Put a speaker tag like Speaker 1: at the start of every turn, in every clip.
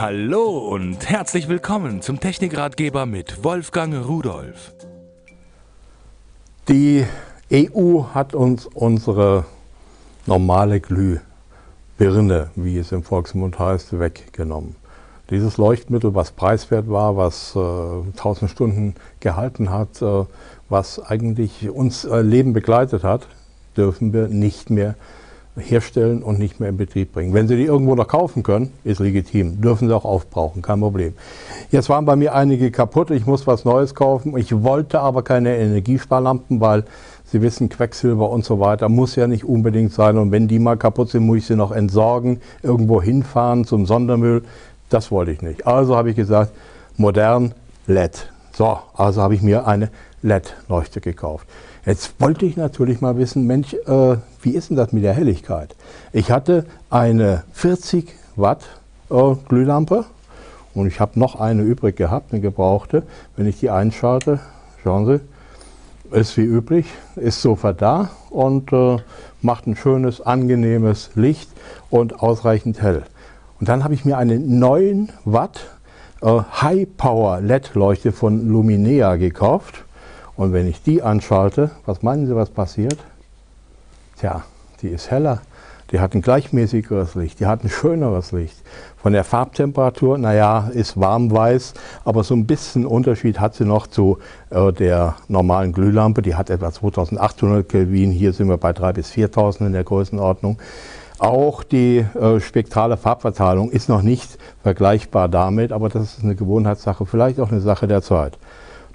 Speaker 1: Hallo und herzlich willkommen zum Technikratgeber mit Wolfgang Rudolf.
Speaker 2: Die EU hat uns unsere normale Glühbirne, wie es im Volksmund heißt, weggenommen. Dieses Leuchtmittel, was preiswert war, was äh, 1000 Stunden gehalten hat, äh, was eigentlich uns äh, Leben begleitet hat, dürfen wir nicht mehr herstellen und nicht mehr in Betrieb bringen. Wenn Sie die irgendwo noch kaufen können, ist legitim. Dürfen Sie auch aufbrauchen, kein Problem. Jetzt waren bei mir einige kaputt, ich muss was Neues kaufen. Ich wollte aber keine Energiesparlampen, weil Sie wissen, Quecksilber und so weiter muss ja nicht unbedingt sein. Und wenn die mal kaputt sind, muss ich sie noch entsorgen, irgendwo hinfahren zum Sondermüll. Das wollte ich nicht. Also habe ich gesagt, modern LED. So, also habe ich mir eine LED-Leuchte gekauft. Jetzt wollte ich natürlich mal wissen, Mensch, äh, wie ist denn das mit der Helligkeit? Ich hatte eine 40 Watt äh, Glühlampe und ich habe noch eine übrig gehabt, eine gebrauchte. Wenn ich die einschalte, schauen Sie, ist wie üblich, ist sofort da und äh, macht ein schönes, angenehmes Licht und ausreichend hell. Und dann habe ich mir eine 9 Watt äh, High Power LED Leuchte von Luminea gekauft. Und wenn ich die anschalte, was meinen Sie, was passiert? Tja, die ist heller. Die hat ein gleichmäßigeres Licht, die hat ein schöneres Licht. Von der Farbtemperatur, naja, ist warm-weiß, aber so ein bisschen Unterschied hat sie noch zu äh, der normalen Glühlampe. Die hat etwa 2800 Kelvin, hier sind wir bei 3.000 bis 4.000 in der Größenordnung. Auch die äh, spektrale Farbverteilung ist noch nicht vergleichbar damit, aber das ist eine Gewohnheitssache, vielleicht auch eine Sache der Zeit.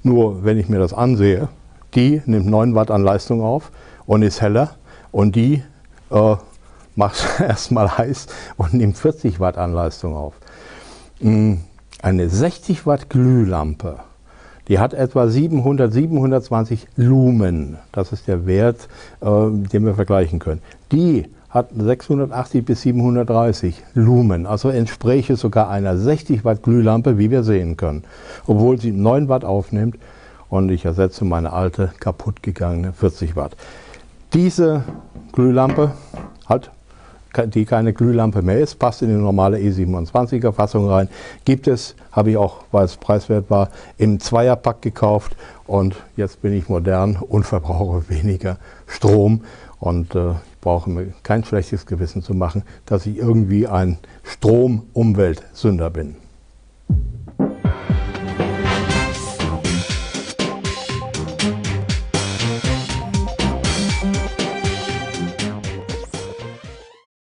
Speaker 2: Nur wenn ich mir das ansehe, die nimmt 9 Watt an Leistung auf und ist heller und die äh, macht erstmal heiß und nimmt 40 Watt an Leistung auf. Hm, eine 60 Watt Glühlampe, die hat etwa 700, 720 Lumen. Das ist der Wert, äh, den wir vergleichen können. Die hat 680 bis 730 Lumen, also entspräche sogar einer 60 Watt Glühlampe, wie wir sehen können, obwohl sie 9 Watt aufnimmt und ich ersetze meine alte kaputt gegangene 40 Watt. Diese Glühlampe hat die keine Glühlampe mehr ist, passt in die normale E27er Fassung rein. Gibt es, habe ich auch, weil es preiswert war, im Zweierpack gekauft und jetzt bin ich modern und verbrauche weniger Strom und äh, brauche mir kein schlechtes Gewissen zu machen, dass ich irgendwie ein Strom-Umweltsünder bin.